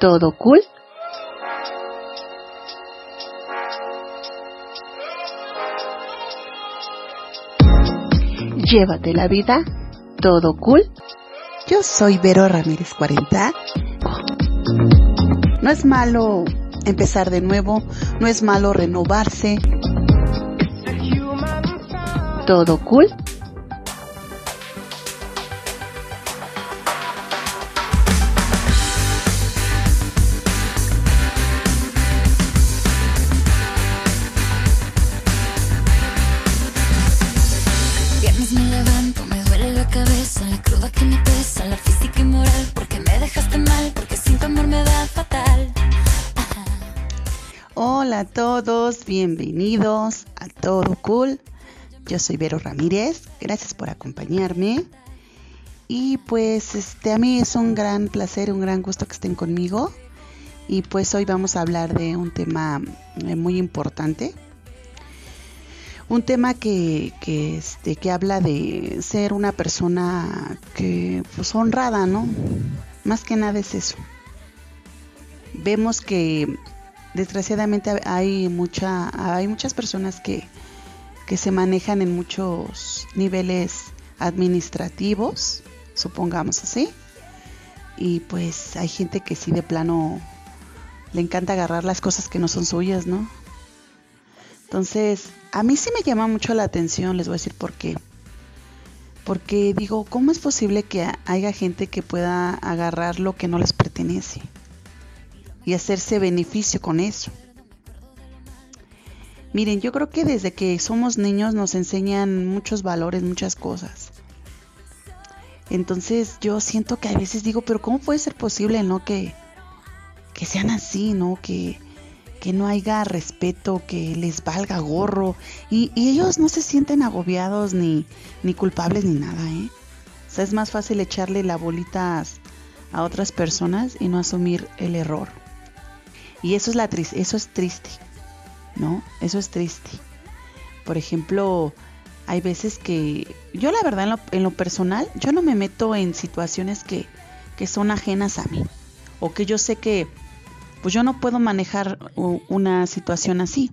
¿Todo cool? Llévate la vida. ¿Todo cool? Yo soy Vero Ramírez 40. No es malo empezar de nuevo, no es malo renovarse. ¿Todo cool? Bienvenidos a Todo Cool. Yo soy Vero Ramírez, gracias por acompañarme. Y pues este a mí es un gran placer, un gran gusto que estén conmigo. Y pues hoy vamos a hablar de un tema eh, muy importante. Un tema que, que, este, que habla de ser una persona que pues honrada, ¿no? Más que nada es eso. Vemos que desgraciadamente hay mucha hay muchas personas que, que se manejan en muchos niveles administrativos, supongamos así. Y pues hay gente que sí de plano le encanta agarrar las cosas que no son suyas, ¿no? Entonces, a mí sí me llama mucho la atención, les voy a decir por qué. Porque digo, ¿cómo es posible que haya gente que pueda agarrar lo que no les pertenece? Y hacerse beneficio con eso. Miren, yo creo que desde que somos niños nos enseñan muchos valores, muchas cosas. Entonces yo siento que a veces digo, pero ¿cómo puede ser posible, no? Que, que sean así, ¿no? Que, que no haya respeto, que les valga gorro. Y, y, ellos no se sienten agobiados ni, ni culpables ni nada, ¿eh? O sea, es más fácil echarle la bolita a otras personas y no asumir el error. Y eso es, la eso es triste, ¿no? Eso es triste. Por ejemplo, hay veces que yo la verdad en lo, en lo personal, yo no me meto en situaciones que, que son ajenas a mí. O que yo sé que pues yo no puedo manejar una situación así.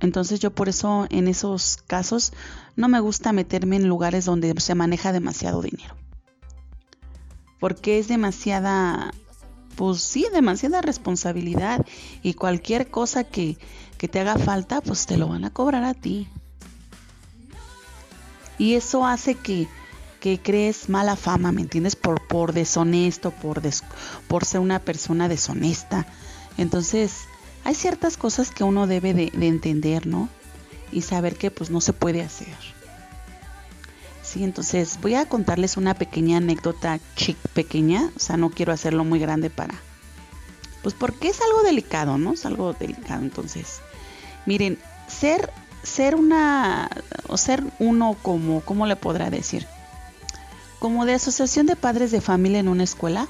Entonces yo por eso en esos casos no me gusta meterme en lugares donde se maneja demasiado dinero. Porque es demasiada, pues sí, demasiada responsabilidad y cualquier cosa que, que te haga falta, pues te lo van a cobrar a ti. Y eso hace que, que crees mala fama, ¿me entiendes? Por, por deshonesto, por, des, por ser una persona deshonesta. Entonces, hay ciertas cosas que uno debe de, de, entender, ¿no? Y saber que pues no se puede hacer. Sí, entonces voy a contarles una pequeña anécdota chic pequeña, o sea, no quiero hacerlo muy grande para... Pues porque es algo delicado, ¿no? Es algo delicado, entonces. Miren, ser ser una o ser uno como cómo le podrá decir como de asociación de padres de familia en una escuela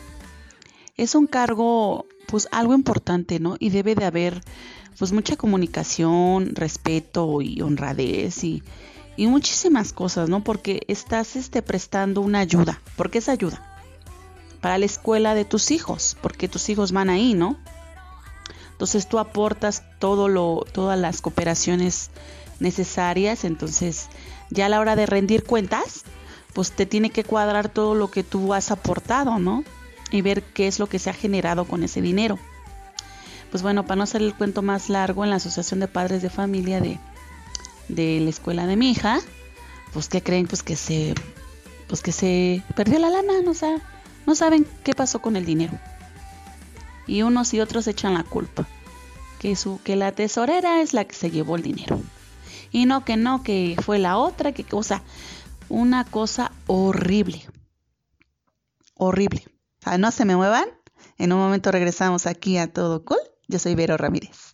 es un cargo pues algo importante no y debe de haber pues mucha comunicación respeto y honradez y, y muchísimas cosas no porque estás este prestando una ayuda. Porque es ayuda para la escuela de tus hijos porque tus hijos van ahí no entonces tú aportas todo lo todas las cooperaciones necesarias, entonces ya a la hora de rendir cuentas, pues te tiene que cuadrar todo lo que tú has aportado, ¿no? Y ver qué es lo que se ha generado con ese dinero. Pues bueno, para no hacer el cuento más largo, en la Asociación de Padres de Familia de, de la escuela de mi hija, pues que creen pues que se pues que se perdió la lana, no, o no saben qué pasó con el dinero. Y unos y otros echan la culpa. Que, su, que la tesorera es la que se llevó el dinero y no que no, que fue la otra, que cosa, una cosa horrible. Horrible. O sea, no se me muevan. En un momento regresamos aquí a Todo Cool. Yo soy Vero Ramírez.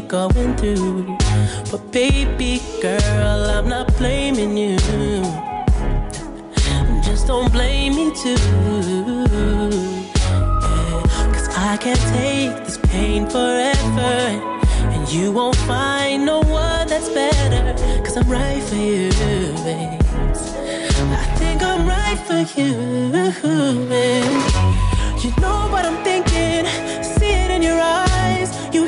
you're going through. But baby girl, I'm not blaming you. Just don't blame me too. I can't take this pain forever. And you won't find no one that's better. Cause I'm right for you, babe. I think I'm right for you. babe. You know what I'm thinking, see it in your eyes. You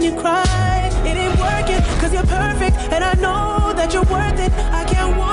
when you cry. It ain't working, cause you're perfect, and I know that you're worth it. I can't walk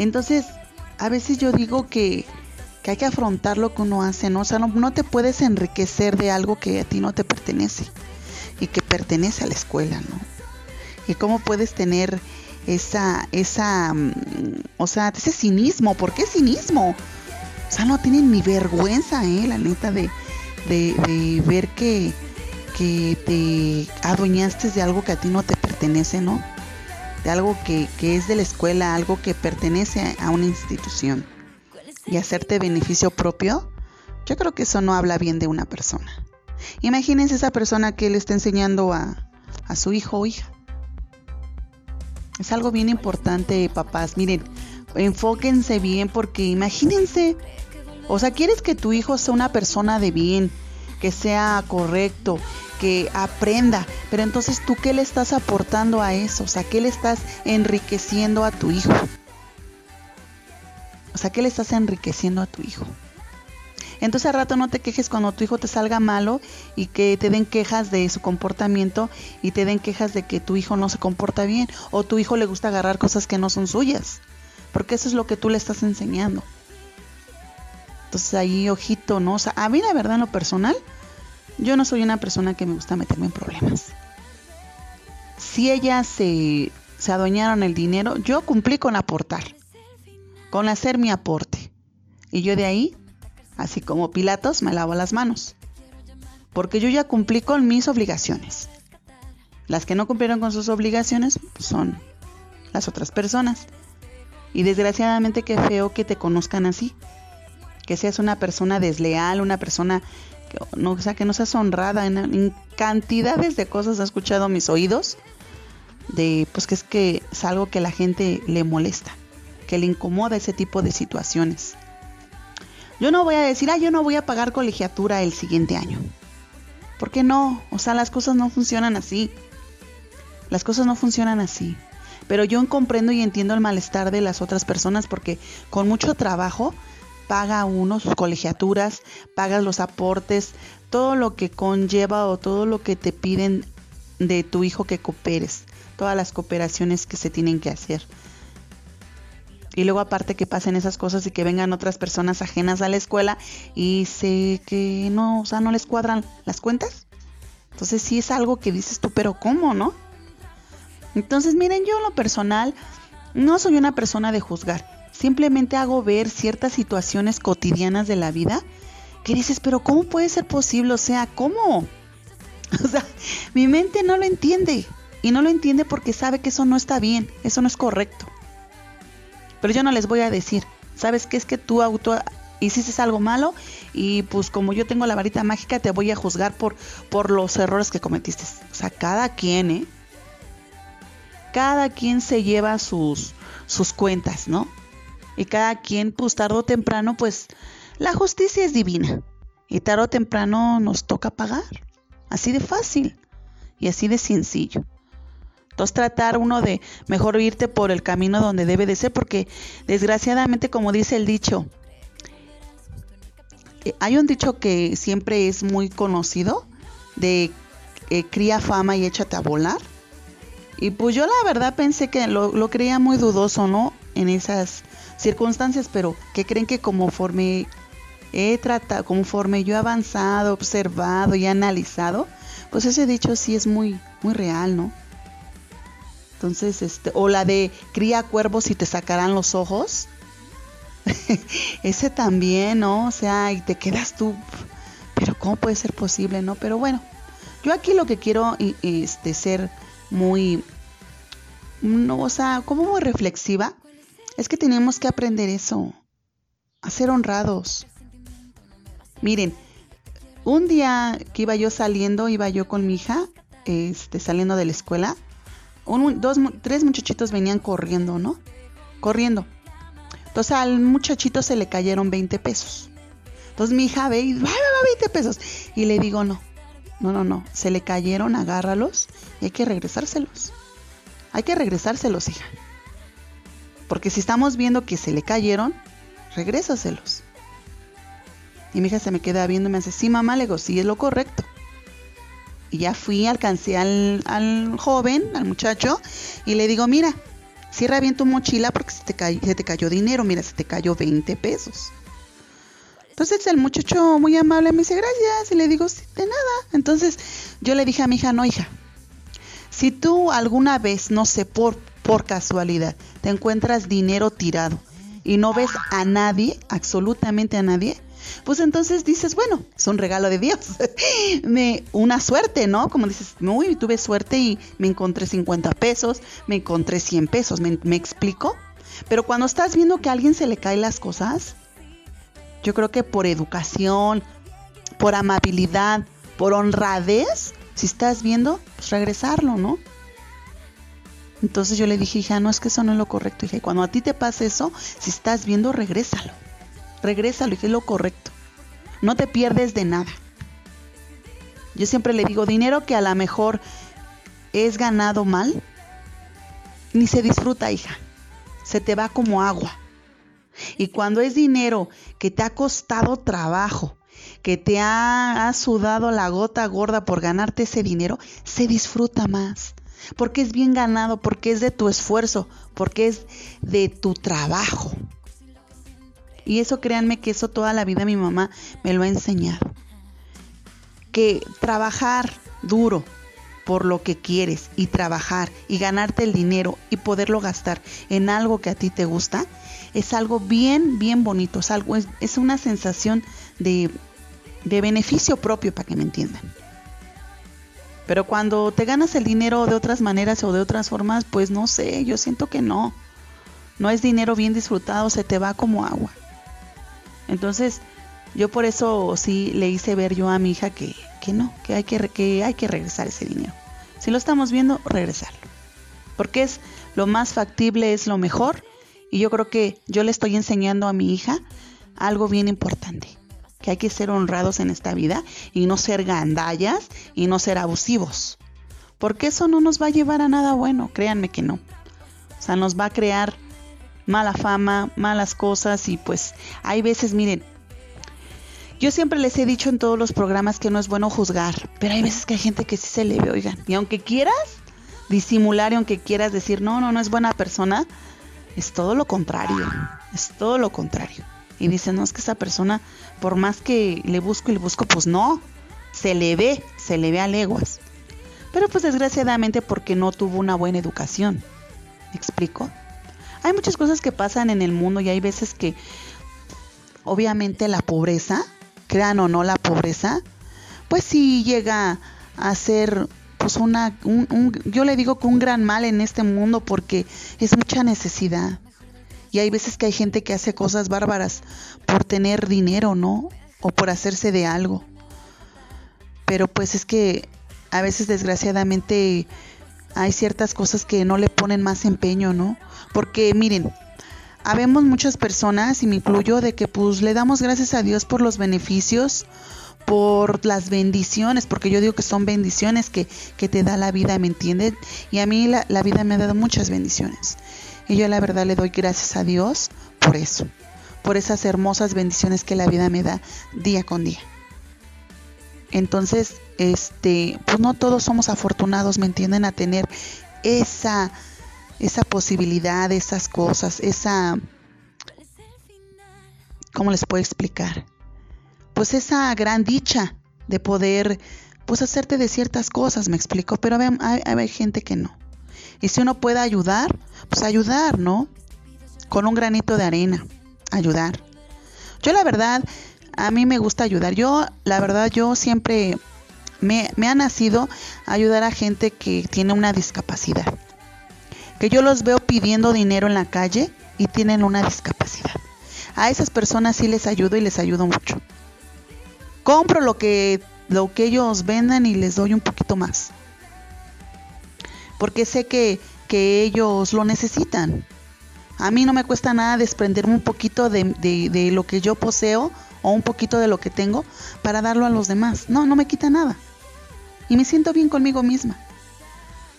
Entonces, a veces yo digo que, que hay que afrontar lo que uno hace, ¿no? O sea, no, no te puedes enriquecer de algo que a ti no te pertenece y que pertenece a la escuela, ¿no? Y cómo puedes tener esa, esa, mm, o sea, ese cinismo, ¿por qué cinismo? O sea, no tienen ni vergüenza, ¿eh? La neta de, de, de ver que, que te adueñaste de algo que a ti no te pertenece, ¿no? De algo que, que es de la escuela, algo que pertenece a una institución. Y hacerte beneficio propio, yo creo que eso no habla bien de una persona. Imagínense esa persona que le está enseñando a, a su hijo o hija. Es algo bien importante, papás. Miren, enfóquense bien porque imagínense, o sea, quieres que tu hijo sea una persona de bien, que sea correcto, que aprenda, Pero entonces tú qué le estás aportando a eso? O sea, ¿qué le estás enriqueciendo a tu hijo? O sea, ¿qué le estás enriqueciendo a tu hijo? Entonces al rato no te quejes cuando tu hijo te salga malo y que te den quejas de su comportamiento y te den quejas de que tu hijo no se comporta bien o tu hijo le gusta agarrar cosas que no son suyas. Porque eso es lo que tú le estás enseñando. Entonces ahí, ojito, ¿no? A mí la verdad en lo personal, yo no soy una persona que me gusta meterme en problemas. Si ellas se, se adueñaron el dinero, yo cumplí con aportar, con hacer mi aporte. Y yo de ahí así como Pilatos, me lavo las manos. Porque yo ya cumplí con mis obligaciones. Las que no cumplieron con sus obligaciones pues, son las otras personas. Y desgraciadamente qué feo que te conozcan así. Que seas una persona desleal, una persona que no, sea, que no seas honrada. En, cantidades de cosas he escuchado mis oídos. De pues que es que es algo que la gente le molesta. Que le incomoda ese tipo de situaciones. Yo no voy a decir, ah, yo no voy a pagar colegiatura el siguiente año. ¿Por qué no? O sea, las cosas no funcionan así. Las cosas no funcionan así. Pero yo comprendo y entiendo el malestar de las otras personas porque con mucho trabajo paga uno sus colegiaturas, pagas los aportes, todo lo que conlleva o todo lo que te piden de tu hijo que cooperes, todas las cooperaciones que se tienen que hacer. Y luego aparte que pasen esas cosas y que vengan otras personas ajenas a la escuela y sé que no, o sea, no les cuadran las cuentas. Entonces sí es algo que dices tú, pero ¿cómo, no? Entonces miren, yo en lo personal no soy una persona de juzgar. Simplemente hago ver ciertas situaciones cotidianas de la vida que dices, pero ¿cómo puede ser posible? O sea, ¿cómo? O sea, mi mente no lo entiende. Y no lo entiende porque sabe que eso no está bien, eso no es correcto. Pero yo no les voy a decir, ¿sabes qué? Es que tú auto hiciste algo malo y pues como yo tengo la varita mágica te voy a juzgar por, por los errores que cometiste. O sea, cada quien, ¿eh? Cada quien se lleva sus, sus cuentas, ¿no? Y cada quien, pues tarde o temprano, pues la justicia es divina. Y tarde o temprano nos toca pagar. Así de fácil y así de sencillo. Entonces tratar uno de mejor irte por el camino donde debe de ser, porque desgraciadamente, como dice el dicho, eh, hay un dicho que siempre es muy conocido de eh, cría fama y échate a volar. Y pues yo la verdad pensé que lo, lo creía muy dudoso, ¿no? En esas circunstancias, pero que creen que conforme he tratado, conforme yo he avanzado, observado y analizado, pues ese dicho sí es muy, muy real, ¿no? Entonces, este, o la de cría cuervos y te sacarán los ojos. Ese también, ¿no? O sea, y te quedas tú, pero ¿cómo puede ser posible, no? Pero bueno, yo aquí lo que quiero este, ser muy, no, o sea, como muy reflexiva, es que tenemos que aprender eso, a ser honrados. Miren, un día que iba yo saliendo, iba yo con mi hija, este, saliendo de la escuela, dos, tres muchachitos venían corriendo, ¿no? Corriendo. Entonces al muchachito se le cayeron 20 pesos. Entonces mi hija ve y va, va, 20 pesos. Y le digo, no, no, no, no. Se le cayeron, agárralos y hay que regresárselos. Hay que regresárselos, hija. Porque si estamos viendo que se le cayeron, regrésaselos. Y mi hija se me queda viendo y me dice, sí, mamá, le digo, sí, es lo correcto. Y ya fui, alcancé al, joven, al muchacho, y le digo, mira, cierra bien tu mochila porque se te, cayó, se te cayó dinero, mira, se te cayó 20 pesos. Entonces el muchacho muy amable me dice, gracias, y le digo, sí, de nada. Entonces yo le dije a mi hija, no, hija, si tú alguna vez, no sé, por, por casualidad, te encuentras dinero tirado y no ves a nadie, absolutamente a nadie, pues entonces dices, bueno, es un regalo de Dios. me, una suerte, ¿no? Como dices, muy, tuve suerte y me encontré 50 pesos, me encontré 100 pesos, ¿me, me explico? Pero cuando estás viendo que a alguien se le caen las cosas, yo creo que por educación, por amabilidad, por honradez, si estás viendo, pues regresarlo, ¿no? Entonces yo le dije, hija, no es que eso no es lo correcto, hija. Y cuando a ti te pasa eso, si estás viendo, regrésalo regrésalo y es lo correcto. No te pierdes de nada. Yo siempre le digo, dinero que a lo mejor es ganado mal, ni se disfruta, hija. Se te va como agua. Y cuando es dinero que te ha costado trabajo, que te ha, sudado la gota gorda por ganarte ese dinero, se disfruta más. Porque es bien ganado, porque es de tu esfuerzo, porque es de tu trabajo. Y eso créanme que eso toda la vida mi mamá me lo ha enseñado. Que trabajar duro por lo que quieres y trabajar y ganarte el dinero y poderlo gastar en algo que a ti te gusta es algo bien, bien bonito. Es, algo, es, es una sensación de, de beneficio propio para que me entiendan. Pero cuando te ganas el dinero de otras maneras o de otras formas, pues no sé, yo siento que no. No es dinero bien disfrutado, se te va como agua. Entonces, yo por eso sí le hice ver yo a mi hija que, que no, que hay que, que hay que regresar ese dinero. Si lo estamos viendo, regresarlo. Porque es lo más factible, es lo mejor. Y yo creo que yo le estoy enseñando a mi hija algo bien importante. Que hay que ser honrados en esta vida y no ser gandallas y no ser abusivos. Porque eso no nos va a llevar a nada bueno, créanme que no. O sea, nos va a crear mala fama, malas cosas y pues hay veces, miren, yo siempre les he dicho en todos los programas que no es bueno juzgar, pero hay veces que hay gente que sí se le ve, oigan, y aunque quieras disimular y aunque quieras decir, no, no, no es buena persona, es todo lo contrario, es todo lo contrario. Y dicen, no, es que esa persona, por más que le busco y le busco, pues no, se le ve, se le ve a leguas. Pero pues desgraciadamente porque no tuvo una buena educación. ¿Me explico? Hay muchas cosas que pasan en el mundo y hay veces que obviamente la pobreza, crean o no la pobreza, pues sí llega a ser pues una, un, un, yo le digo que un gran mal en este mundo porque es mucha necesidad. Y hay veces que hay gente que hace cosas bárbaras por tener dinero, ¿no? O por hacerse de algo. Pero pues es que a veces desgraciadamente hay ciertas cosas que no le ponen más empeño, ¿no? Porque miren, habemos muchas personas, y me incluyo, de que pues le damos gracias a Dios por los beneficios, por las bendiciones, porque yo digo que son bendiciones que, que te da la vida, ¿me entienden? Y a mí la, la vida me ha dado muchas bendiciones. Y yo la verdad le doy gracias a Dios por eso, por esas hermosas bendiciones que la vida me da día con día. Entonces, este, pues no todos somos afortunados, ¿me entienden? A tener esa esa posibilidad, esas cosas, esa... ¿Cómo les puedo explicar? Pues esa gran dicha de poder, pues hacerte de ciertas cosas, me explico, pero hay, hay, gente que no. Y si uno puede ayudar, pues ayudar, ¿no? Con un granito de arena, ayudar. Yo la verdad, a mí me gusta ayudar. Yo, la verdad, yo siempre me, me ha nacido ayudar a gente que tiene una discapacidad que yo los veo pidiendo dinero en la calle y tienen una discapacidad. A esas personas sí les ayudo y les ayudo mucho. Compro lo que, lo que ellos vendan y les doy un poquito más. Porque sé que, que ellos lo necesitan. A mí no me cuesta nada desprenderme un poquito de, de, de lo que yo poseo o un poquito de lo que tengo para darlo a los demás. No, no me quita nada. Y me siento bien conmigo misma.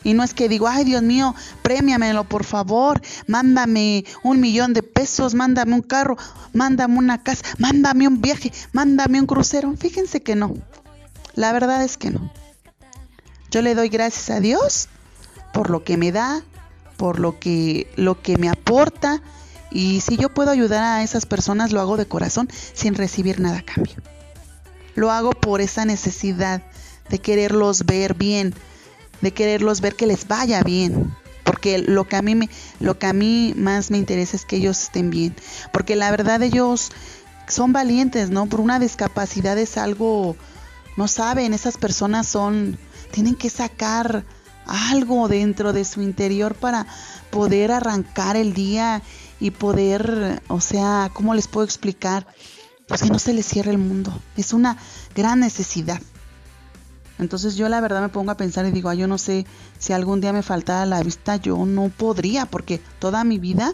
Y no es que digo, ay Dios mío, premiamelo por favor, mándame un millón de pesos, mándame un carro, mándame una casa, mándame un viaje, mándame un crucero. Fíjense que no. La verdad es que no. Yo le doy gracias a Dios por lo que me da, por lo que, lo que me aporta. Y si yo puedo ayudar a esas personas, lo hago de corazón sin recibir nada a cambio. Lo hago por esa necesidad de quererlos ver bien, de quererlos ver que les vaya bien, porque lo que a mí me, lo que a mí más me interesa es que ellos estén bien, porque la verdad ellos son valientes, ¿no? Por una discapacidad es algo no saben, esas personas son tienen que sacar algo dentro de su interior para poder arrancar el día y poder, o sea, ¿cómo les puedo explicar? Pues que no se les cierre el mundo. Es una gran necesidad. Entonces yo la verdad me pongo a pensar y digo, ah, yo no sé si algún día me faltara la vista, yo no podría, porque toda mi vida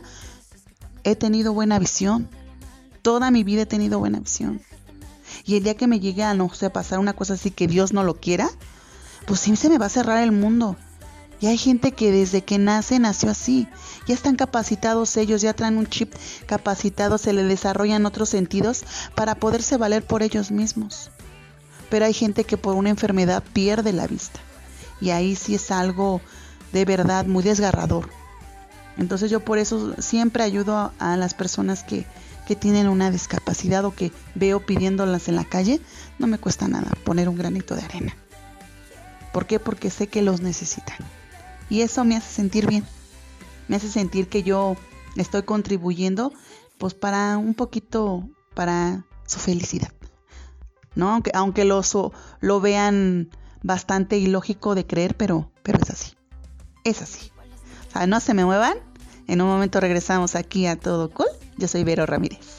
he tenido buena visión. Toda mi vida he tenido buena visión. Y el día que me llegue a, no sé, pasar una cosa así que Dios no lo quiera, pues sí se me va a cerrar el mundo. Y hay gente que desde que nace nació así. Ya están capacitados ellos, ya traen un chip capacitado, se le desarrollan otros sentidos para poderse valer por ellos mismos. Pero hay gente que por una enfermedad pierde la vista. Y ahí sí es algo de verdad muy desgarrador. Entonces yo por eso siempre ayudo a, las personas que, que tienen una discapacidad o que veo pidiéndolas en la calle. No me cuesta nada poner un granito de arena. ¿Por qué? Porque sé que los necesitan. Y eso me hace sentir bien. Me hace sentir que yo estoy contribuyendo pues para un poquito para su felicidad. ¿No? Aunque, aunque lo, lo vean bastante ilógico de creer, pero, pero es así. Es así. O sea, no se me muevan. En un momento regresamos aquí a Todo Cool. Yo soy Vero Ramírez.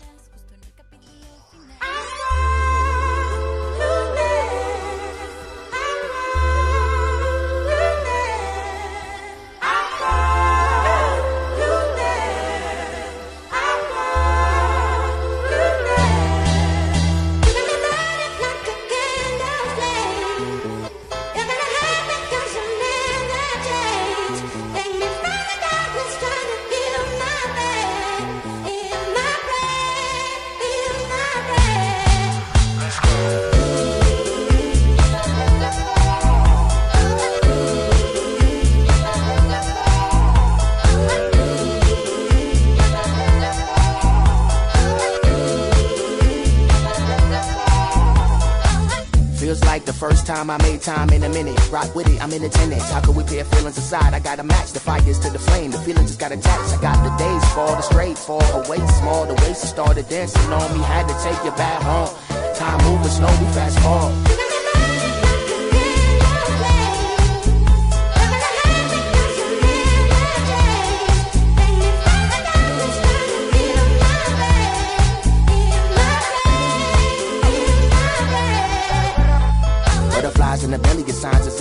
Time I made time in a minute. Rock with it, I'm in attendance. How could we pair feelings aside? I gotta match the fires to the flame. The feelings just got attached. I got the days fall, the straight fall away small. The waist started dancing on me. Had to take you back home. Time moving slowly, fast forward.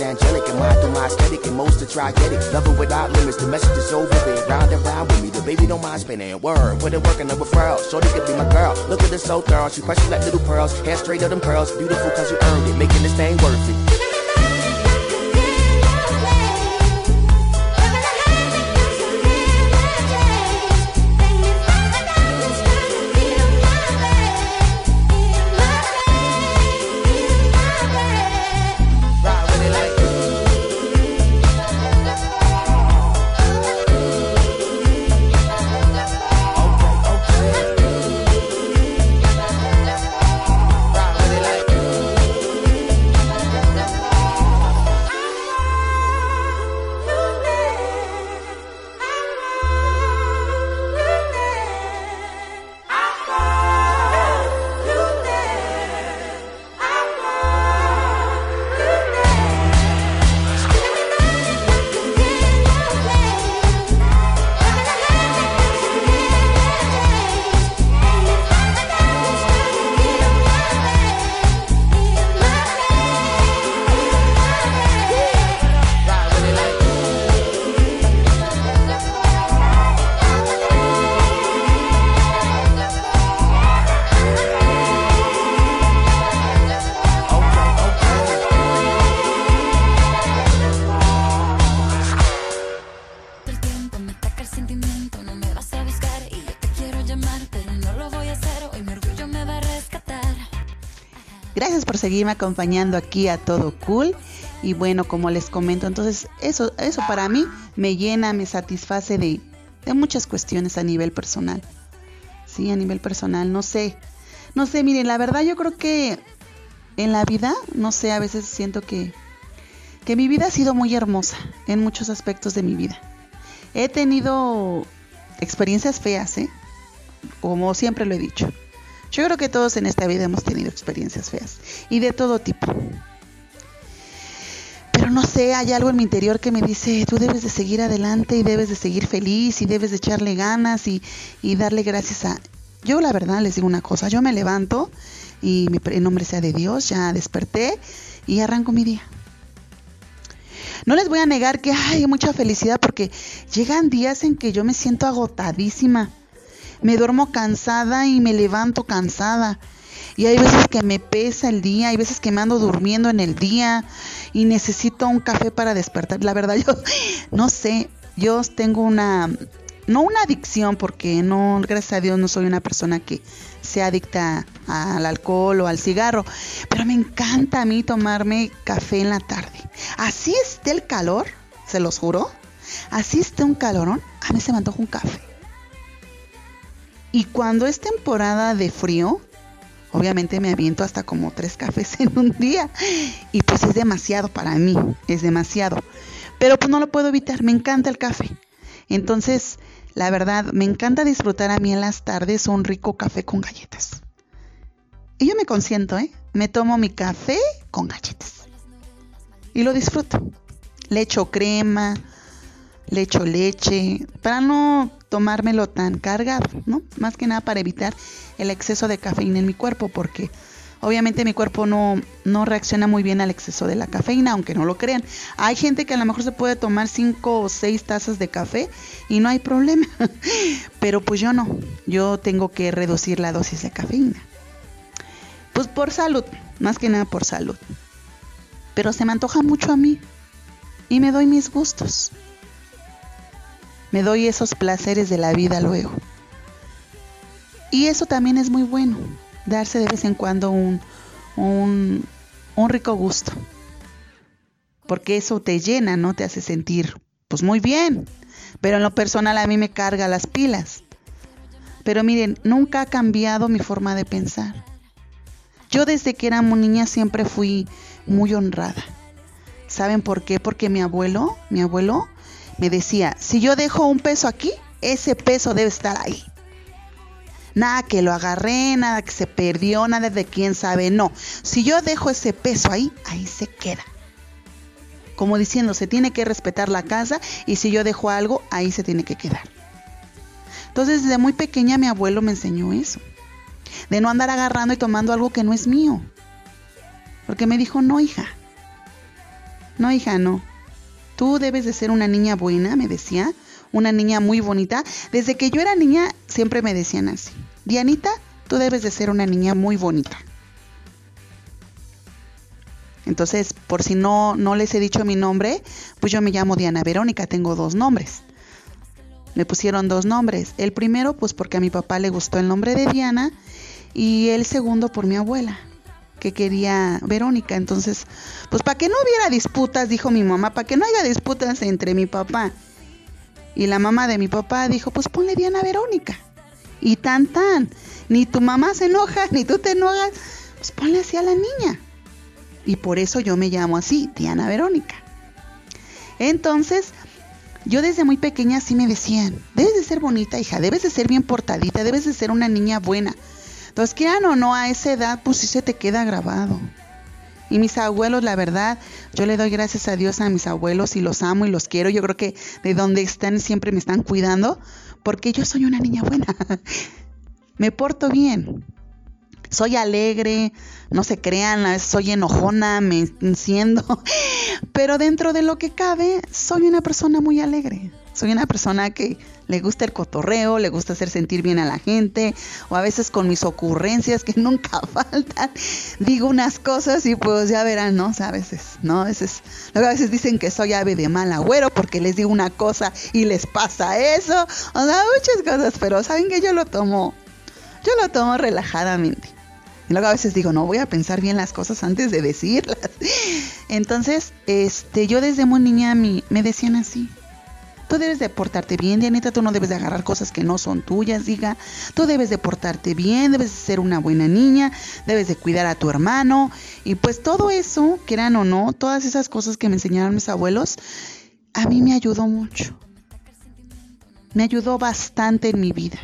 Angelic. And mine through my aesthetic, and most are try. Loving without limits, the message is over it. Round and round with me, the baby don't mind spinning. Word, put it working over referral. Shorty could be my girl. Look at this so thorough, she precious like little pearls. Hair straight of them pearls, beautiful cause you earned it. Making this thing worth it. Seguirme acompañando aquí a Todo Cool. Y bueno, como les comento, entonces eso, eso para mí me llena, me satisface de, de muchas cuestiones a nivel personal. Sí, a nivel personal, no sé. No sé, miren, la verdad yo creo que en la vida, no sé, a veces siento que, que mi vida ha sido muy hermosa en muchos aspectos de mi vida. He tenido experiencias feas, ¿eh? Como siempre lo he dicho. Yo creo que todos en esta vida hemos tenido experiencias feas y de todo tipo. Pero no sé, hay algo en mi interior que me dice, tú debes de seguir adelante y debes de seguir feliz y debes de echarle ganas y, darle gracias a... Yo la verdad les digo una cosa, yo me levanto y mi, nombre sea de Dios, ya desperté y arranco mi día. No les voy a negar que hay mucha felicidad porque llegan días en que yo me siento agotadísima. Me duermo cansada y me levanto cansada. Y hay veces que me pesa el día, hay veces que me ando durmiendo en el día y necesito un café para despertar. La verdad, yo no sé, yo tengo una, no una adicción, porque no, gracias a Dios, no soy una persona que sea adicta al alcohol o al cigarro, pero me encanta a mí tomarme café en la tarde. Así esté el calor, se los juro, así esté un calorón, a mí se me antoja un café. Y cuando es temporada de frío, Obviamente me aviento hasta como tres cafés en un día y pues es demasiado para mí, es demasiado. Pero pues no lo puedo evitar, me encanta el café. Entonces, la verdad, me encanta disfrutar a mí en las tardes un rico café con galletas. Y yo me consiento, ¿eh? Me tomo mi café con galletas. Y lo disfruto. Le echo crema, le echo leche, para no tomármelo tan cargado, ¿no? Más que nada para evitar el exceso de cafeína en mi cuerpo, porque obviamente mi cuerpo no, no reacciona muy bien al exceso de la cafeína, aunque no lo crean. Hay gente que a lo mejor se puede tomar 5 o 6 tazas de café y no hay problema, pero pues yo no, yo tengo que reducir la dosis de cafeína. Pues por salud, más que nada por salud. Pero se me antoja mucho a mí y me doy mis gustos me doy esos placeres de la vida luego. Y eso también es muy bueno, darse de vez en cuando un, un, rico gusto. Porque eso te llena, ¿no? Te hace sentir, pues muy bien. Pero en lo personal a mí me carga las pilas. Pero miren, nunca ha cambiado mi forma de pensar. Yo desde que era muy niña siempre fui muy honrada. ¿Saben por qué? Porque mi abuelo, mi abuelo me decía, si yo dejo un peso aquí, ese peso debe estar ahí. Nada que lo agarré, nada que se perdió, nada de quién sabe, no. Si yo dejo ese peso ahí, ahí se queda. Como diciendo, se tiene que respetar la casa y si yo dejo algo, ahí se tiene que quedar. Entonces, desde muy pequeña mi abuelo me enseñó eso. De no andar agarrando y tomando algo que no es mío. Porque me dijo, no, hija. No, hija, no. Tú debes de ser una niña buena, me decía, una niña muy bonita. Desde que yo era niña siempre me decían así. Dianita, tú debes de ser una niña muy bonita. Entonces, por si no, no les he dicho mi nombre, pues yo me llamo Diana Verónica, tengo dos nombres. Me pusieron dos nombres. El primero, pues porque a mi papá le gustó el nombre de Diana, y el segundo por mi abuela que quería Verónica. Entonces, pues para que no hubiera disputas, dijo mi mamá, para que no haya disputas entre mi papá y la mamá de mi papá, dijo, pues ponle Diana Verónica. Y tan tan, ni tu mamá se enoja, ni tú te enojas, pues ponle así a la niña. Y por eso yo me llamo así, Diana Verónica. Entonces, yo desde muy pequeña sí me decían, debes de ser bonita, hija, debes de ser bien portadita, debes de ser una niña buena. Entonces, quieran o no, a esa edad, pues sí se te queda grabado. Y mis abuelos, la verdad, yo le doy gracias a Dios a mis abuelos y los amo y los quiero. Yo creo que de donde están siempre me están cuidando, porque yo soy una niña buena. me porto bien. Soy alegre, no se crean, soy enojona, me enciendo, pero dentro de lo que cabe, soy una persona muy alegre. Soy una persona que le gusta el cotorreo, le gusta hacer sentir bien a la gente, o a veces con mis ocurrencias que nunca faltan, digo unas cosas y pues ya verán, ¿no? a veces, ¿no? A veces, a veces dicen que soy ave de mal agüero porque les digo una cosa y les pasa eso, o sea, muchas cosas, pero saben que yo lo tomo, yo lo tomo relajadamente. Y luego a veces digo, no, voy a pensar bien las cosas antes de decirlas. Entonces, este, yo desde muy niña me, me decían así, Tú debes de portarte bien, Dianita, tú no debes de agarrar cosas que no son tuyas, diga. Tú debes de portarte bien, debes de ser una buena niña, debes de cuidar a tu hermano. Y pues todo eso, quieran o no, todas esas cosas que me enseñaron mis abuelos, a mí me ayudó mucho. Me ayudó bastante en mi vida.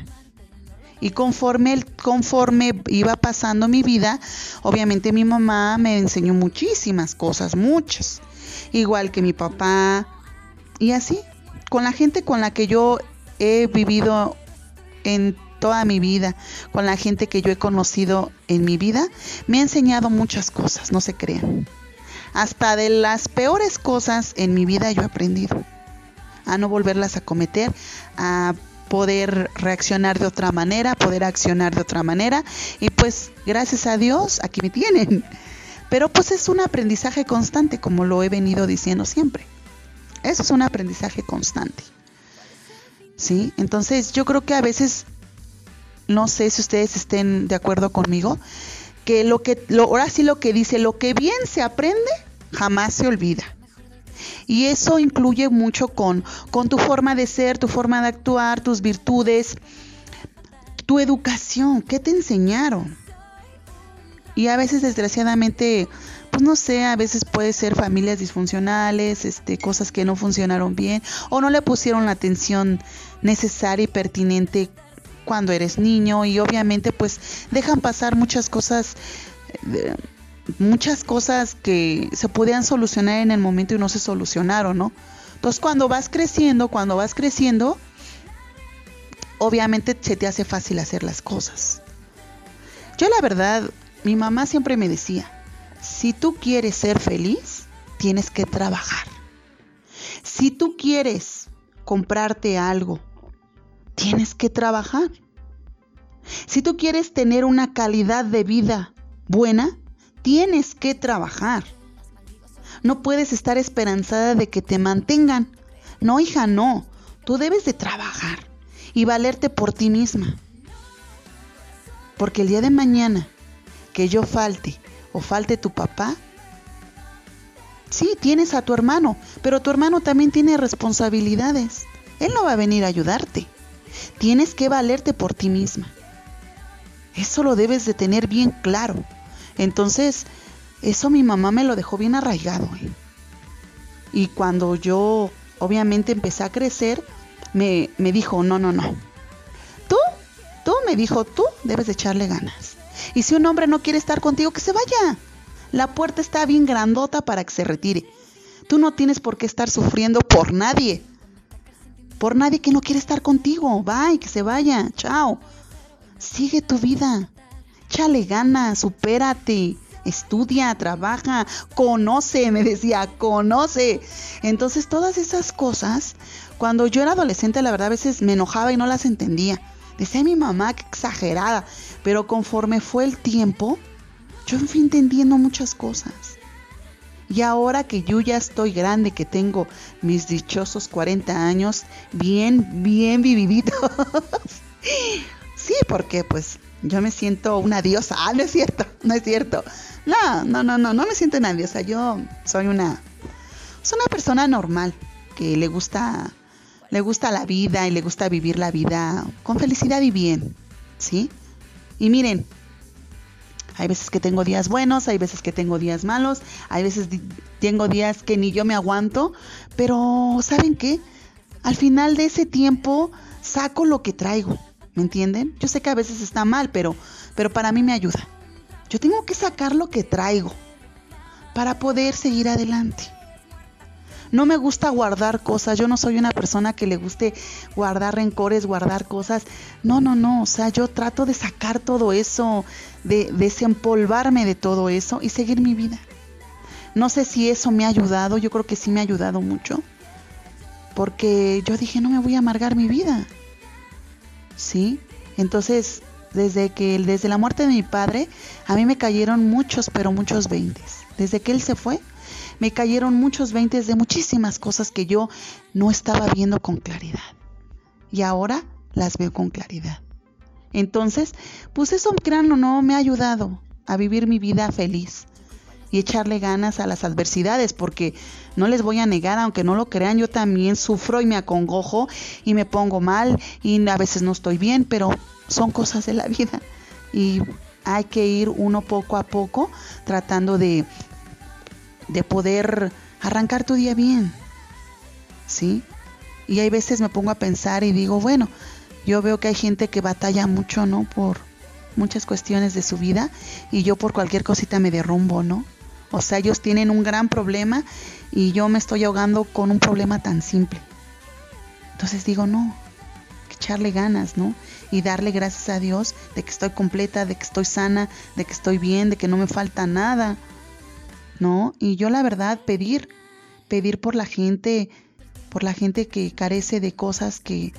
Y conforme, conforme iba pasando mi vida, obviamente mi mamá me enseñó muchísimas cosas, muchas. Igual que mi papá. Y así, con la gente con la que yo he vivido en toda mi vida, con la gente que yo he conocido en mi vida, me ha enseñado muchas cosas, no se crean. Hasta de las peores cosas en mi vida yo he aprendido a no volverlas a cometer, a poder reaccionar de otra manera, poder accionar de otra manera. Y pues gracias a Dios, aquí me tienen. Pero pues es un aprendizaje constante, como lo he venido diciendo siempre. Eso es un aprendizaje constante. ¿Sí? Entonces yo creo que a veces, no sé si ustedes estén de acuerdo conmigo, que lo que, lo, ahora sí lo que dice, lo que bien se aprende, jamás se olvida. Y eso incluye mucho con, con tu forma de ser, tu forma de actuar, tus virtudes, tu educación, ¿qué te enseñaron? Y a veces desgraciadamente, pues no sé, a veces puede ser familias disfuncionales, este, cosas que no funcionaron bien o no le pusieron la atención necesaria y pertinente cuando eres niño y obviamente pues dejan pasar muchas cosas eh, muchas cosas que se podían solucionar en el momento y no se solucionaron, ¿no? Entonces cuando vas creciendo, cuando vas creciendo, obviamente se te hace fácil hacer las cosas. Yo la verdad, mi mamá siempre me decía, si tú quieres ser feliz, tienes que trabajar. Si tú quieres comprarte algo, tienes que trabajar. Si tú quieres tener una calidad de vida buena, tienes que trabajar. No puedes estar esperanzada de que te mantengan. No, hija, no. Tú debes de trabajar y valerte por ti misma. Porque el día de mañana que yo falte o falte tu papá, sí, tienes a tu hermano, pero tu hermano también tiene responsabilidades. Él no va a venir a ayudarte. Tienes que valerte por ti misma. Eso lo debes de tener bien claro. Entonces, eso mi mamá me lo dejó bien arraigado. ¿eh? Y cuando yo obviamente empecé a crecer, me, me dijo, no, no, no. Tú, tú me dijo, tú debes de echarle ganas. Y si un hombre no quiere estar contigo, que se vaya. La puerta está bien grandota para que se retire. Tú no tienes por qué estar sufriendo por nadie. Por nadie que no quiere estar contigo. Bye, que se vaya. Chao. Sigue tu vida. Échale ganas, supérate, estudia, trabaja, conoce, me decía, conoce. Entonces todas esas cosas, cuando yo era adolescente, la verdad a veces me enojaba y no las entendía. Decía mi mamá, que exagerada. Pero conforme fue el tiempo, yo fui entendiendo muchas cosas. Y ahora que yo ya estoy grande, que tengo mis dichosos 40 años, bien, bien vividitos. sí, porque pues yo me siento una diosa. Ah, no es cierto, no es cierto. No, no, no, no, no me siento una diosa. Yo soy una, soy una persona normal que le gusta, le gusta la vida y le gusta vivir la vida con felicidad y bien, ¿sí? Y miren, hay veces que tengo días buenos, hay veces que tengo días malos, hay veces tengo días que ni yo me aguanto, pero ¿saben qué? Al final de ese tiempo saco lo que traigo. ¿Me entienden? Yo sé que a veces está mal, pero, pero para mí me ayuda. Yo tengo que sacar lo que traigo para poder seguir adelante. No me gusta guardar cosas, yo no soy una persona que le guste guardar rencores, guardar cosas. No, no, no, o sea, yo trato de sacar todo eso, de desempolvarme de todo eso y seguir mi vida. No sé si eso me ha ayudado, yo creo que sí me ha ayudado mucho, porque yo dije, no me voy a amargar mi vida. ¿sí? Entonces, desde que desde la muerte de mi padre, a mí me cayeron muchos, pero muchos veintes. Desde que él se fue, me cayeron muchos veintes de muchísimas cosas que yo no estaba viendo con claridad. Y ahora las veo con claridad. Entonces, pues eso, crean o no, me ha ayudado a vivir mi vida feliz y echarle ganas a las adversidades, porque no les voy a negar, aunque no lo crean, yo también sufro y me acongojo y me pongo mal y a veces no estoy bien, pero son cosas de la vida y hay que ir uno poco a poco tratando de, de poder arrancar tu día bien, ¿sí? Y hay veces me pongo a pensar y digo, bueno, yo veo que hay gente que batalla mucho, ¿no? Por muchas cuestiones de su vida y yo por cualquier cosita me derrumbo, ¿no? O sea, ellos tienen un gran problema y yo me estoy ahogando con un problema tan simple. Entonces digo, no, que echarle ganas, ¿no? Y darle gracias a Dios de que estoy completa, de que estoy sana, de que estoy bien, de que no me falta nada, ¿no? Y yo la verdad pedir, pedir por la gente, por la gente que carece de cosas que,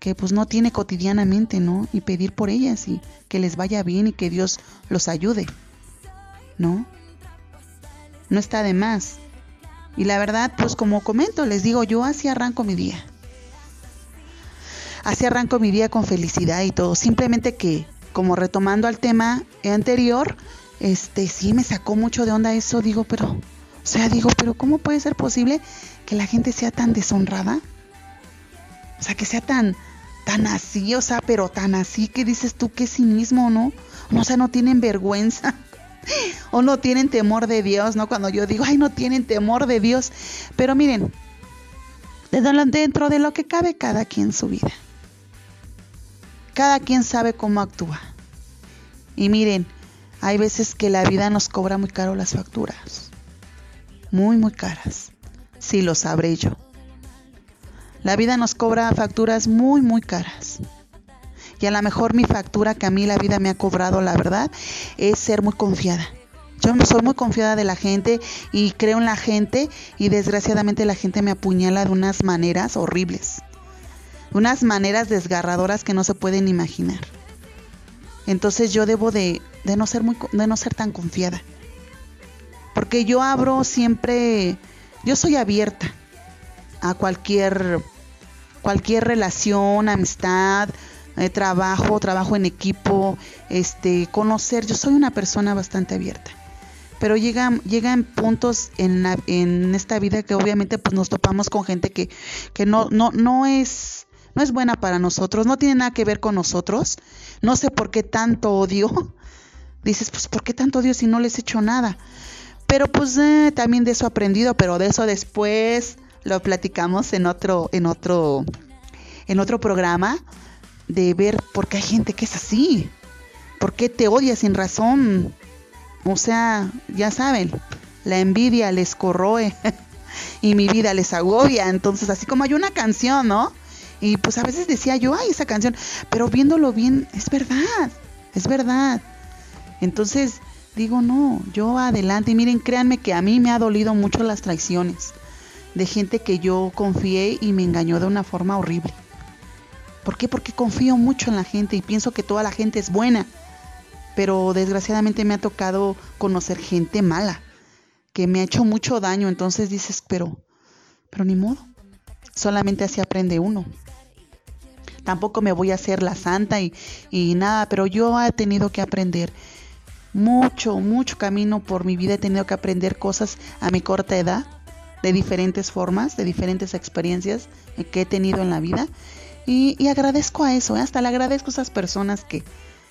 que pues no tiene cotidianamente, ¿no? Y pedir por ellas y que les vaya bien y que Dios los ayude, ¿no? No está de más. Y la verdad, pues como comento, les digo, yo así arranco mi día. Así arranco mi día con felicidad y todo. Simplemente que, como retomando al tema anterior, este sí me sacó mucho de onda eso. Digo, pero, o sea, digo, pero ¿cómo puede ser posible que la gente sea tan deshonrada? O sea, que sea tan, tan así, o sea, pero tan así que dices tú que sí mismo, ¿no? O sea, no tienen vergüenza. o no tienen temor de Dios, ¿no? Cuando yo digo, ay, no tienen temor de Dios. Pero miren, dentro de lo que cabe cada quien su vida. Cada quien sabe cómo actúa. Y miren, hay veces que la vida nos cobra muy caro las facturas. Muy, muy caras. Sí, lo sabré yo. La vida nos cobra facturas muy, muy caras. Y a lo mejor mi factura que a mí la vida me ha cobrado, la verdad, es ser muy confiada. Yo soy muy confiada de la gente y creo en la gente y desgraciadamente la gente me apuñala de unas maneras horribles. Unas maneras desgarradoras que no se pueden imaginar. Entonces yo debo de, de no ser muy de no ser tan confiada. Porque yo abro siempre yo soy abierta a cualquier cualquier relación, amistad, eh, trabajo, trabajo en equipo, este, conocer. Yo soy una persona bastante abierta. Pero llegan, llegan puntos en, en esta vida que obviamente pues nos topamos con gente que, que no, no, no es, no es buena para nosotros, no tiene nada que ver con nosotros. No sé por qué tanto odio. Dices, pues ¿por qué tanto odio si no les he hecho nada? Pero pues eh, también de eso he aprendido, pero de eso después lo platicamos en otro, en otro, en otro programa de ver por qué hay gente que es así. ¿Por qué te odia sin razón? O sea, ya saben, la envidia les corroe y mi vida les agobia. Entonces, así como hay una canción, ¿no? Y pues a veces decía yo, ay, esa canción, pero viéndolo bien, es verdad, es verdad. Entonces, digo, no, yo adelante. Y miren, créanme que a mí me ha dolido mucho las traiciones de gente que yo confié y me engañó de una forma horrible. ¿Por qué? Porque confío mucho en la gente y pienso que toda la gente es buena. Pero desgraciadamente me ha tocado conocer gente mala, que me ha hecho mucho daño. Entonces dices, pero, pero ni modo. Solamente así aprende uno. Tampoco me voy a hacer la santa y, y nada, pero yo he tenido que aprender mucho, mucho camino por mi vida. He tenido que aprender cosas a mi corta edad, de diferentes formas, de diferentes experiencias que he tenido en la vida. Y, agradezco a eso, ¿eh? hasta le agradezco a esas personas que,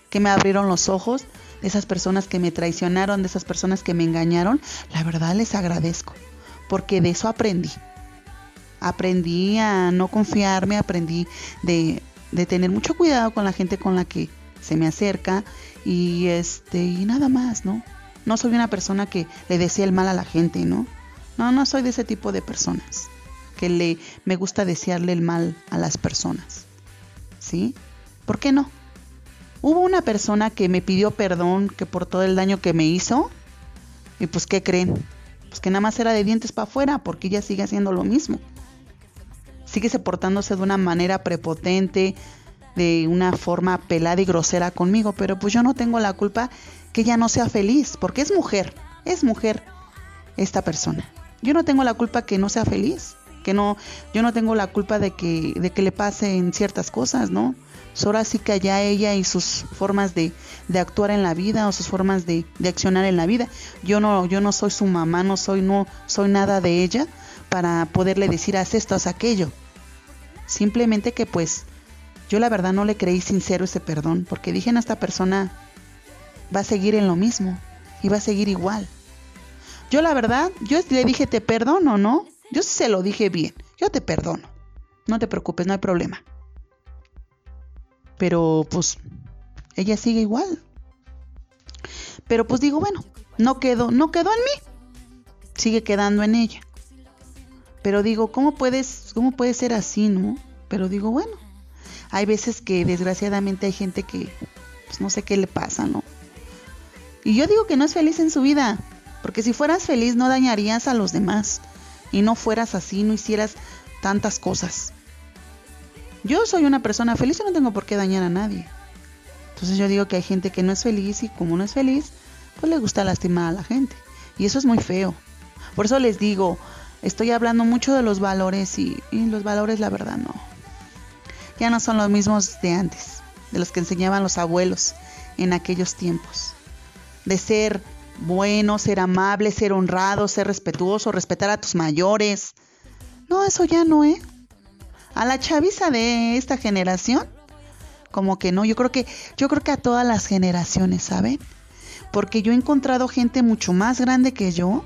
que me abrieron los ojos, de esas personas que me traicionaron, de esas personas que me engañaron. La verdad les agradezco, porque de eso aprendí. Aprendí a no confiarme, aprendí de, de tener mucho cuidado con la gente con la que se me acerca y este y nada más, ¿no? No soy una persona que le desea el mal a la gente, ¿no? No, no soy de ese tipo de personas que le me gusta desearle el mal a las personas. ¿Sí? ¿Por qué no? Hubo una persona que me pidió perdón que por todo el daño que me hizo. Y pues ¿qué creen? Pues que nada más era de dientes para afuera porque ella sigue haciendo lo mismo. Sigue portándose de una manera prepotente, de una forma pelada y grosera conmigo, pero pues yo no tengo la culpa que ella no sea feliz, porque es mujer, es mujer esta persona. Yo no tengo la culpa que no sea feliz que no, yo no tengo la culpa de que, de que le pasen ciertas cosas, ¿no? Solo sí que allá ella y sus formas de, de actuar en la vida o sus formas de, de, accionar en la vida. Yo no, yo no soy su mamá, no soy, no soy nada de ella para poderle decir haz esto, haz aquello. Simplemente que pues yo la verdad no le creí sincero ese perdón, porque dije en esta persona va a seguir en lo mismo y va a seguir igual. Yo la verdad, yo le dije te perdono, ¿no? Yo se lo dije bien, yo te perdono. No te preocupes, no hay problema. Pero pues ella sigue igual. Pero pues digo, bueno, no quedó, no quedó en mí. Sigue quedando en ella. Pero digo, ¿cómo puedes, cómo puede ser así, no? Pero digo, bueno, hay veces que desgraciadamente hay gente que pues no sé qué le pasa, ¿no? Y yo digo que no es feliz en su vida, porque si fueras feliz no dañarías a los demás y no fueras así, no hicieras tantas cosas. Yo soy una persona feliz y no tengo por qué dañar a nadie. Entonces yo digo que hay gente que no es feliz y como no es feliz, pues le gusta lastimar a la gente. Y eso es muy feo. Por eso les digo, estoy hablando mucho de los valores y, los valores la verdad no. Ya no son los mismos de antes, de los que enseñaban los abuelos en aquellos tiempos. De ser bueno, ser amable, ser honrado, ser respetuoso, respetar a tus mayores. No, eso ya no, ¿eh? A la chaviza de esta generación, como que no, yo creo que, yo creo que a todas las generaciones, ¿saben? Porque yo he encontrado gente mucho más grande que yo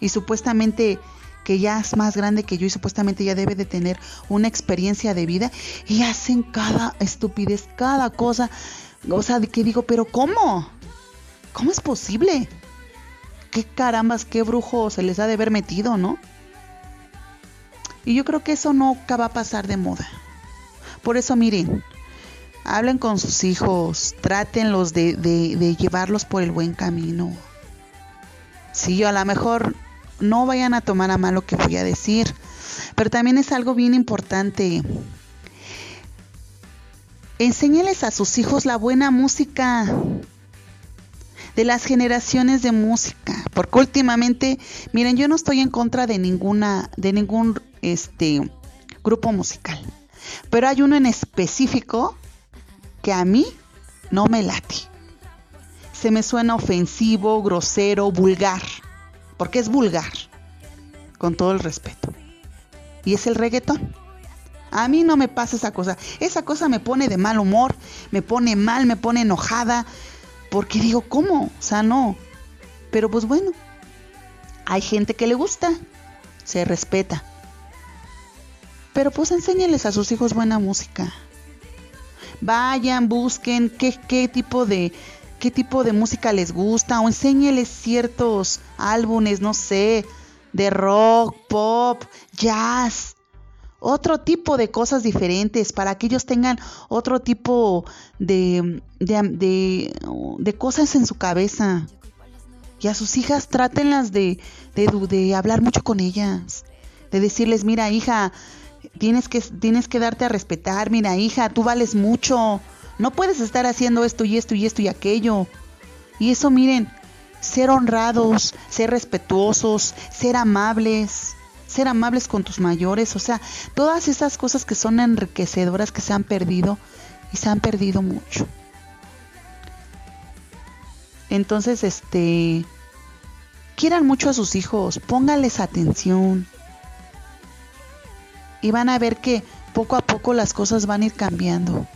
y supuestamente que ya es más grande que yo y supuestamente ya debe de tener una experiencia de vida y hacen cada estupidez, cada cosa. O sea, de que digo, pero ¿cómo? ¿Cómo es posible? ¿Qué carambas, qué brujo se les ha de haber metido, no? Y yo creo que eso no va a pasar de moda. Por eso, miren, hablen con sus hijos, trátenlos de, de, llevarlos por el buen camino. Sí, yo a lo mejor no vayan a tomar a mal lo que voy a decir, pero también es algo bien importante. Enséñeles a sus hijos la buena música de las generaciones de música, porque últimamente, miren, yo no estoy en contra de ninguna de ningún este grupo musical, pero hay uno en específico que a mí no me late. Se me suena ofensivo, grosero, vulgar, porque es vulgar, con todo el respeto. Y es el reggaetón. A mí no me pasa esa cosa. Esa cosa me pone de mal humor, me pone mal, me pone enojada, porque digo, ¿cómo? O sea, no. Pero pues bueno, hay gente que le gusta, se respeta. Pero pues enséñales a sus hijos buena música. Vayan, busquen qué, qué tipo de qué tipo de música les gusta o enséñeles ciertos álbumes, no sé, de rock, pop, jazz, otro tipo de cosas diferentes, para que ellos tengan otro tipo de, de, de, cosas en su cabeza. Y a sus hijas trátenlas de, de, hablar mucho con ellas. De decirles, mira hija, tienes que, tienes que darte a respetar, mira hija, tú vales mucho. No puedes estar haciendo esto y esto y esto y aquello. Y eso miren, ser honrados, ser respetuosos, ser amables ser amables con tus mayores, o sea, todas esas cosas que son enriquecedoras que se han perdido y se han perdido mucho. Entonces, este, quieran mucho a sus hijos, pónganles atención y van a ver que poco a poco las cosas van a ir cambiando.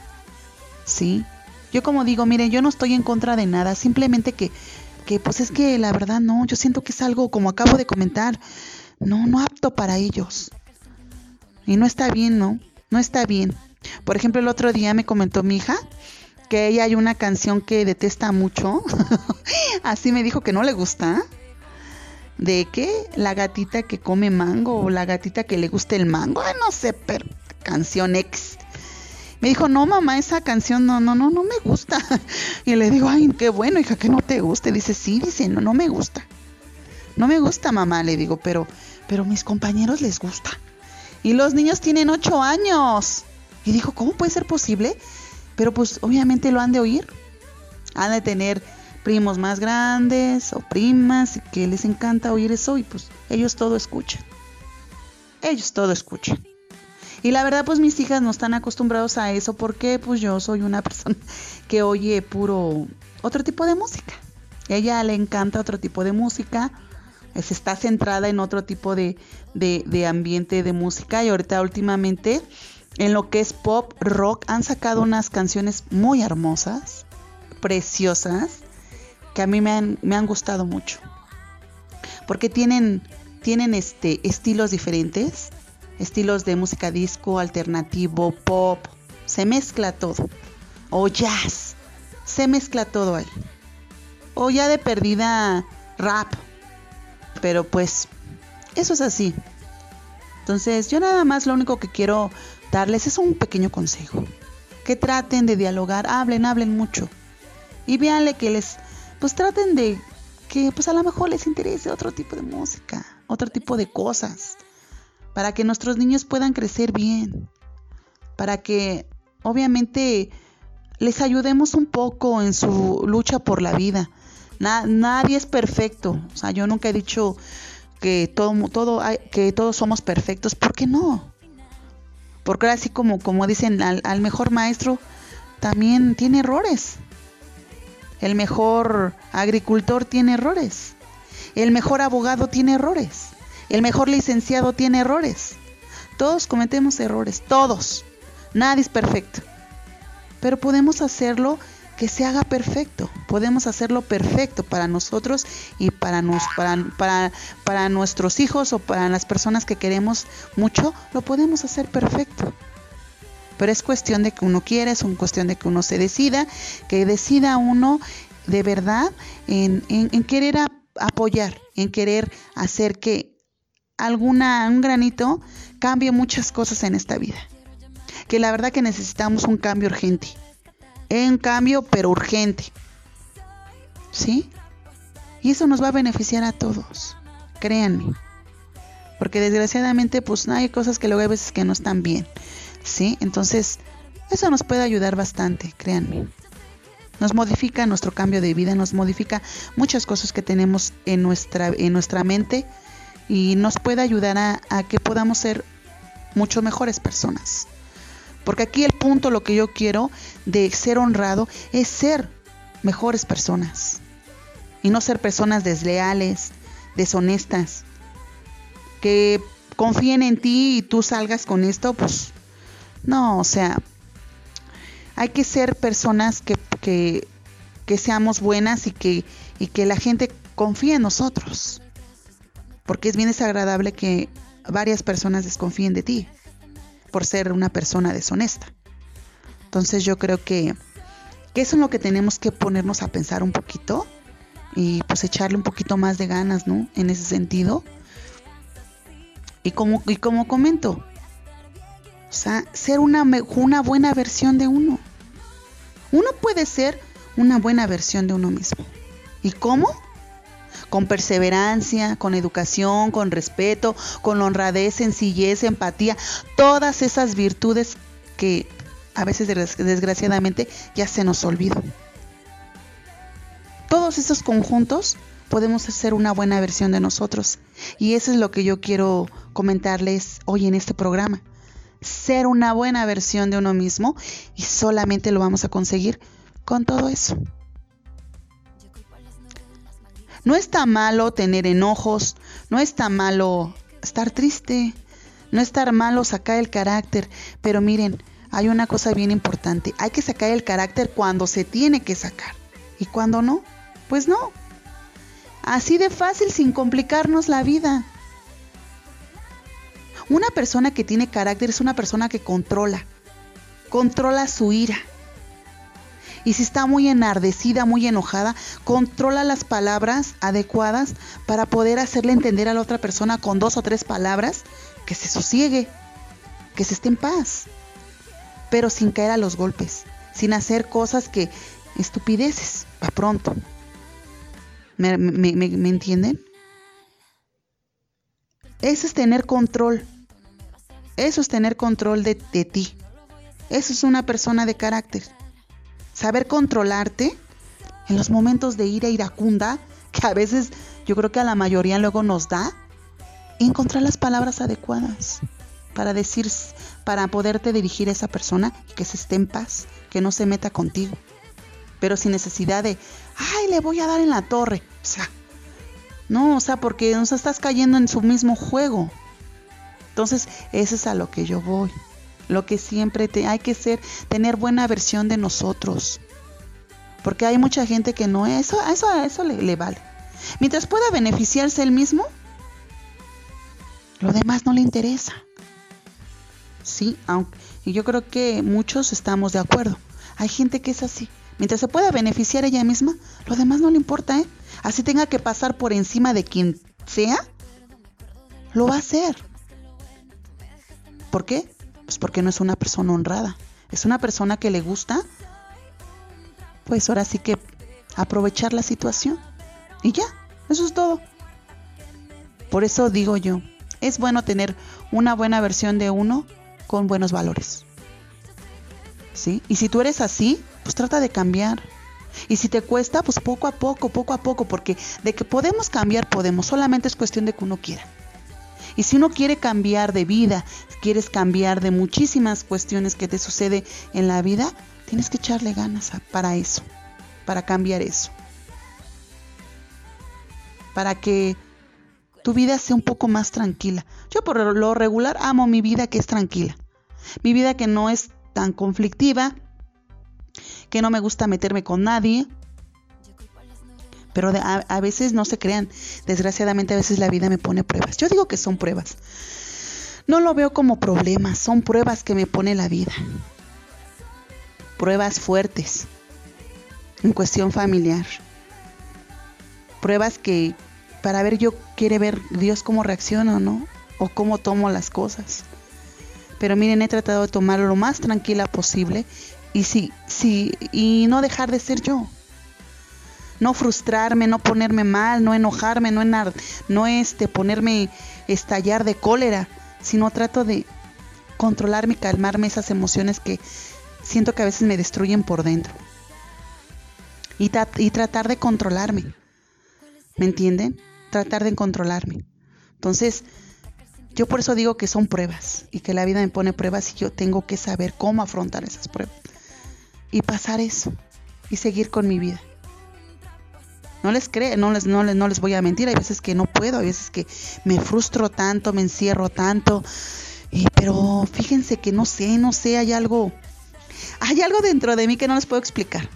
¿Sí? Yo como digo, miren, yo no estoy en contra de nada, simplemente que que pues es que la verdad no, yo siento que es algo como acabo de comentar, no, no apto para ellos. Y no está bien, ¿no? No está bien. Por ejemplo, el otro día me comentó mi hija que ella hay una canción que detesta mucho. Así me dijo que no le gusta. ¿De qué? La gatita que come mango o la gatita que le gusta el mango. no sé, pero canción X. Me dijo, no, mamá, esa canción no, no, no, no me gusta. Y le digo, ay, qué bueno, hija, que no te guste. Dice, sí, dice, no, no me gusta. No me gusta, mamá, le digo, pero pero mis compañeros les gusta. Y los niños tienen ocho años. Y dijo, ¿cómo puede ser posible? Pero pues obviamente lo han de oír. Han de tener primos más grandes o primas que les encanta oír eso y pues ellos todo escuchan. Ellos todo escuchan. Y la verdad pues mis hijas no están acostumbrados a eso porque pues yo soy una persona que oye puro otro tipo de música. Ella le encanta otro tipo de música está centrada en otro tipo de, de, ambiente de música y ahorita últimamente en lo que es pop, rock, han sacado unas canciones muy hermosas, preciosas, que a mí me han, me han gustado mucho. Porque tienen, tienen este, estilos diferentes, estilos de música disco, alternativo, pop, se mezcla todo. O jazz, se mezcla todo ahí. O ya de perdida rap, pero pues eso es así. Entonces yo nada más lo único que quiero darles es un pequeño consejo. Que traten de dialogar, hablen, hablen mucho. Y véanle que les, pues traten de que pues a lo mejor les interese otro tipo de música, otro tipo de cosas. Para que nuestros niños puedan crecer bien. para que obviamente les ayudemos un poco en su lucha por la vida. nadie es perfecto. O sea, yo nunca he dicho que todo, todo que todos somos perfectos. ¿Por qué no? Porque así como, como dicen, al mejor maestro también tiene errores. El mejor agricultor tiene errores. El mejor abogado tiene errores. El mejor licenciado tiene errores. Todos cometemos errores, todos. Nadie es perfecto. Pero podemos hacerlo que se haga perfecto. Podemos hacerlo perfecto para nosotros y para, nos, para, para, para nuestros hijos o para las personas que queremos mucho. Lo podemos hacer perfecto. Pero es cuestión de que uno quiera, es cuestión de que uno se decida, que decida uno de verdad en, en, querer apoyar, en querer hacer que alguna, un granito cambie muchas cosas en esta vida. Que la verdad que necesitamos un cambio urgente. Un cambio, pero urgente. ¿Sí? Y eso nos va a beneficiar a todos. Créanme. Porque desgraciadamente, pues hay cosas que luego hay veces que no están bien. ¿Sí? Entonces, eso nos puede ayudar bastante, créanme. Nos modifica nuestro cambio de vida, nos modifica muchas cosas que tenemos en nuestra, en nuestra mente y nos puede ayudar a, que podamos ser mucho mejores personas. Porque aquí el punto, lo que yo quiero de ser honrado, es ser mejores personas. Y no ser personas desleales, deshonestas. Que confíen en ti y tú salgas con esto, pues no, o sea, hay que ser personas que, que, que seamos buenas y que, y que la gente confíe en nosotros. Porque es bien desagradable que varias personas desconfíen de ti por ser una persona deshonesta. Entonces yo creo que, eso es lo que tenemos que ponernos a pensar un poquito y pues echarle un poquito más de ganas, ¿no? En ese sentido. Y como, y como comento, o sea, ser una, una buena versión de uno. Uno puede ser una buena versión de uno mismo. ¿Y cómo? Con perseverancia, con educación, con respeto, con honradez, sencillez, empatía, todas esas virtudes que a veces desgraciadamente ya se nos olvidan. Todos esos conjuntos podemos hacer una buena versión de nosotros y eso es lo que yo quiero comentarles hoy en este programa. Ser una buena versión de uno mismo y solamente lo vamos a conseguir con todo eso. No está malo tener enojos, no está malo estar triste, no está malo sacar el carácter, pero miren, hay una cosa bien importante, hay que sacar el carácter cuando se tiene que sacar. ¿Y cuando no? Pues no. Así de fácil sin complicarnos la vida. Una persona que tiene carácter es una persona que controla, controla su ira y si está muy enardecida, muy enojada, controla las palabras adecuadas para poder hacerle entender a la otra persona con dos o tres palabras que se sosiegue, que se esté en paz, pero sin caer a los golpes, sin hacer cosas que estupideces, para pronto. ¿Me, entienden? Eso es tener control. Eso es tener control de, de ti. Eso es una persona de carácter saber controlarte en los momentos de ira iracunda, que a veces yo creo que a la mayoría luego nos da, encontrar las palabras adecuadas para decir, para poderte dirigir a esa persona y que se esté en paz, que no se meta contigo, pero sin necesidad de, ay, le voy a dar en la torre, o sea, no, o sea, porque nos estás cayendo en su mismo juego. Entonces, eso es a lo que yo voy lo que siempre te, hay que ser, tener buena versión de nosotros. Porque hay mucha gente que no es, eso, eso, eso le, le vale. Mientras pueda beneficiarse él mismo, lo demás no le interesa. Sí, aunque, yo creo que muchos estamos de acuerdo. Hay gente que es así. Mientras se pueda beneficiar ella misma, lo demás no le importa, ¿eh? Así tenga que pasar por encima de quien sea, lo va a hacer. ¿Por qué? Pues porque no es una persona honrada. Es una persona que le gusta, pues ahora sí que aprovechar la situación. Y ya, eso es todo. Por eso digo yo, es bueno tener una buena versión de uno con buenos valores. ¿Sí? Y si tú eres así, pues trata de cambiar. Y si te cuesta, pues poco a poco, poco a poco, porque de que podemos cambiar, podemos, solamente es cuestión de que uno quiera. Y si uno quiere cambiar de vida, quieres cambiar de muchísimas cuestiones que te sucede en la vida, tienes que echarle ganas para eso, para cambiar eso. Para que tu vida sea un poco más tranquila. Yo por lo regular amo mi vida que es tranquila. Mi vida que no es tan conflictiva, que no me gusta meterme con nadie. Pero a, a, veces no se crean, desgraciadamente a veces la vida me pone pruebas. Yo digo que son pruebas. No lo veo como problemas, son pruebas que me pone la vida. Pruebas fuertes en cuestión familiar. Pruebas que para ver yo quiere ver Dios cómo reacciona, ¿no? O cómo tomo las cosas. Pero miren, he tratado de tomarlo lo más tranquila posible y sí, sí, y no dejar de ser yo. No frustrarme, no ponerme mal, no enojarme, no, enar, no este, ponerme estallar de cólera, sino trato de controlarme y calmarme esas emociones que siento que a veces me destruyen por dentro. Y, y tratar de controlarme. ¿Me entienden? Tratar de controlarme. Entonces, yo por eso digo que son pruebas y que la vida me pone pruebas y yo tengo que saber cómo afrontar esas pruebas y pasar eso y seguir con mi vida. No les creo, no les, no les, no les voy a mentir, hay veces que no puedo, hay veces que me frustro tanto, me encierro tanto, pero fíjense que no sé, no sé, hay algo, hay algo dentro de mí que no les puedo explicar.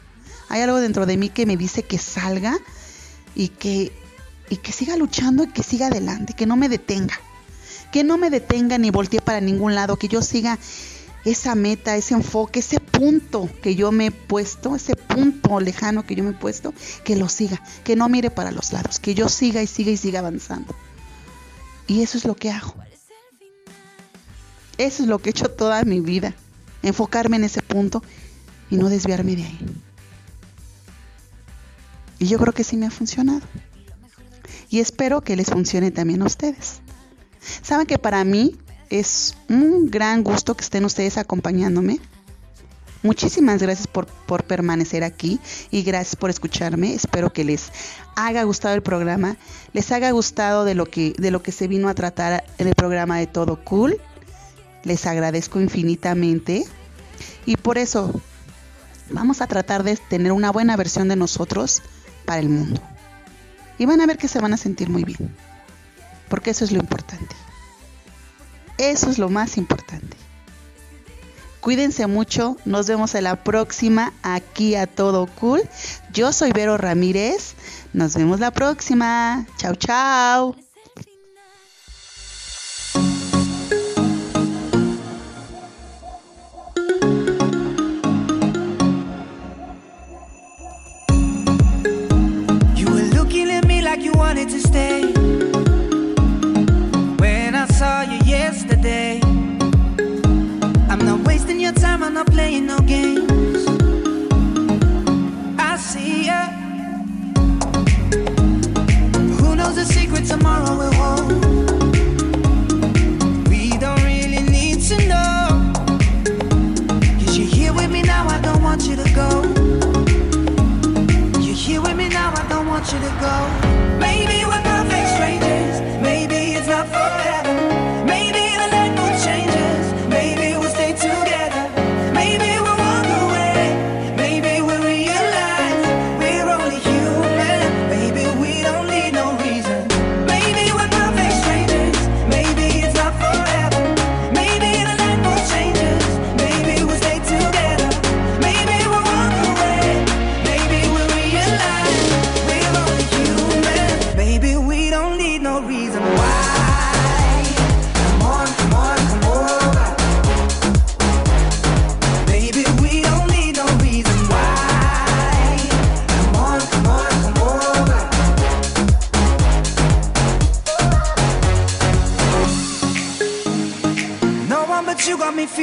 Hay algo dentro de mí que me dice que salga y que, y que siga luchando y que siga adelante, que no me detenga. Que no me detenga ni voltee para ningún lado, que yo siga esa meta, ese enfoque, ese punto que yo me he puesto, ese punto lejano que yo me he puesto, que lo siga, que no mire para los lados, que yo siga y siga y siga avanzando. Y eso es lo que hago. Eso es lo que he hecho toda mi vida, enfocarme en ese punto y no desviarme de ahí. Y yo creo que sí me ha funcionado. Y espero que les funcione también a ustedes. Saben que para mí es un gran gusto que estén ustedes acompañándome. Muchísimas gracias por, por, permanecer aquí y gracias por escucharme. Espero que les haya gustado el programa, les haya gustado de lo que, de lo que se vino a tratar en el programa de Todo Cool. Les agradezco infinitamente y por eso vamos a tratar de tener una buena versión de nosotros para el mundo. Y van a ver que se van a sentir muy bien, porque eso es lo importante. Eso es lo más importante. Cuídense mucho, nos vemos en la próxima aquí a Todo Cool. Yo soy Vero Ramírez, nos vemos la próxima. Chao, chao. You were looking at me like you wanted to stay. Not playing no games. I see ya. Who knows the secret tomorrow will hold? We don't really need to know. Cause you're here with me now, I don't want you to go. You're here with me now, I don't want you to go. Maybe we're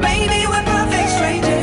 Maybe we're perfect strangers.